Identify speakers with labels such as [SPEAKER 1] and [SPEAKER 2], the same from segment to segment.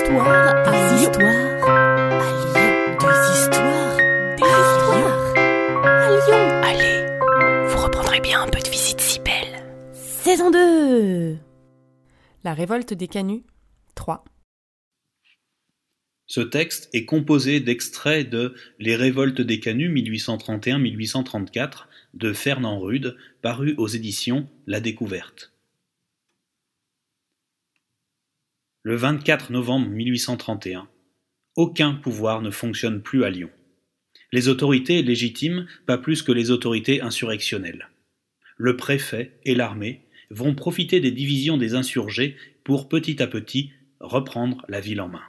[SPEAKER 1] histoires Des histoires à Lyon. Des histoires Des histoires à Lyon.
[SPEAKER 2] Allez, vous reprendrez bien un peu de visite si belle.
[SPEAKER 1] Saison 2
[SPEAKER 3] La révolte des canuts 3
[SPEAKER 4] Ce texte est composé d'extraits de Les révoltes des canuts 1831-1834 de Fernand Rude, paru aux éditions La Découverte. Le 24 novembre 1831, aucun pouvoir ne fonctionne plus à Lyon. Les autorités légitimes, pas plus que les autorités insurrectionnelles. Le préfet et l'armée vont profiter des divisions des insurgés pour petit à petit reprendre la ville en main.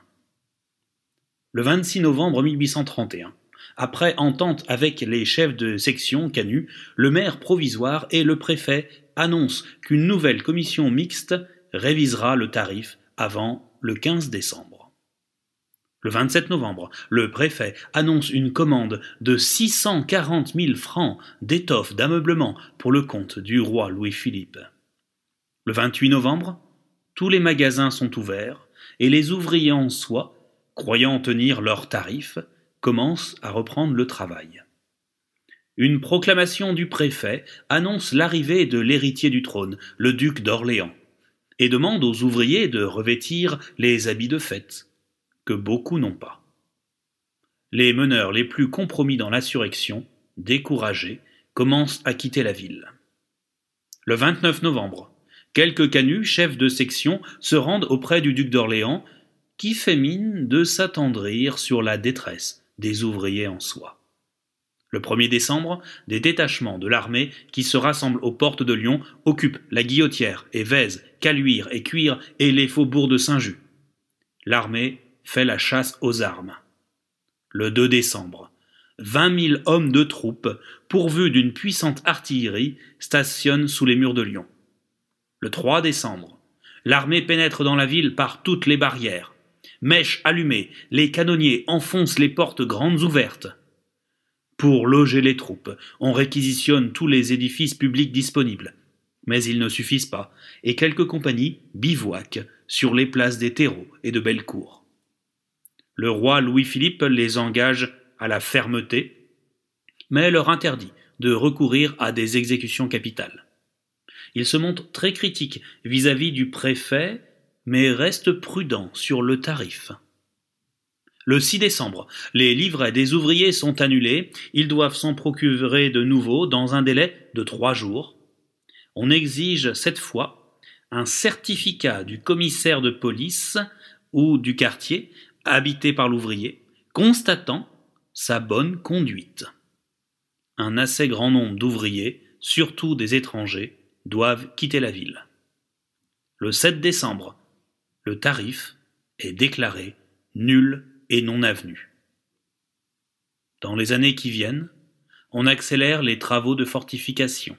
[SPEAKER 4] Le 26 novembre 1831, après entente avec les chefs de section Canu, le maire provisoire et le préfet annoncent qu'une nouvelle commission mixte révisera le tarif avant le 15 décembre. Le 27 novembre, le préfet annonce une commande de 640 000 francs d'étoffes d'ameublement pour le compte du roi Louis-Philippe. Le 28 novembre, tous les magasins sont ouverts et les ouvriers en soie, croyant tenir leurs tarifs, commencent à reprendre le travail. Une proclamation du préfet annonce l'arrivée de l'héritier du trône, le duc d'Orléans, et demande aux ouvriers de revêtir les habits de fête, que beaucoup n'ont pas. Les meneurs les plus compromis dans l'insurrection, découragés, commencent à quitter la ville. Le 29 novembre, quelques canuts, chefs de section, se rendent auprès du duc d'Orléans, qui fait mine de s'attendrir sur la détresse des ouvriers en soie. Le 1er décembre, des détachements de l'armée qui se rassemblent aux portes de Lyon occupent la Guillotière et Vèze, Caluire et Cuire et les faubourgs de Saint-Just. L'armée fait la chasse aux armes. Le 2 décembre, vingt mille hommes de troupes, pourvus d'une puissante artillerie, stationnent sous les murs de Lyon. Le 3 décembre, l'armée pénètre dans la ville par toutes les barrières. Mèches allumées, les canonniers enfoncent les portes grandes ouvertes. Pour loger les troupes, on réquisitionne tous les édifices publics disponibles. Mais ils ne suffisent pas, et quelques compagnies bivouaquent sur les places des terreaux et de Bellecour. Le roi Louis-Philippe les engage à la fermeté, mais leur interdit de recourir à des exécutions capitales. Il se montre très critique vis-à-vis du préfet mais reste prudent sur le tarif. Le 6 décembre, les livrets des ouvriers sont annulés, ils doivent s'en procurer de nouveau dans un délai de trois jours. On exige cette fois un certificat du commissaire de police ou du quartier habité par l'ouvrier, constatant sa bonne conduite. Un assez grand nombre d'ouvriers, surtout des étrangers, doivent quitter la ville. Le 7 décembre, le tarif est déclaré nul et non avenu. Dans les années qui viennent, on accélère les travaux de fortification.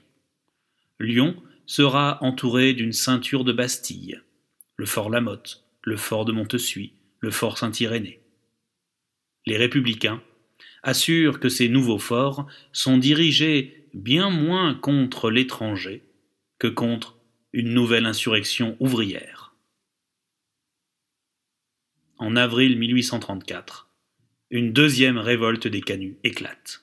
[SPEAKER 4] Lyon sera entouré d'une ceinture de bastilles, le fort Lamotte, le fort de Montessuie, le fort Saint-Irénée. Les républicains assurent que ces nouveaux forts sont dirigés bien moins contre l'étranger que contre une nouvelle insurrection ouvrière en avril 1834, une deuxième révolte des canuts éclate.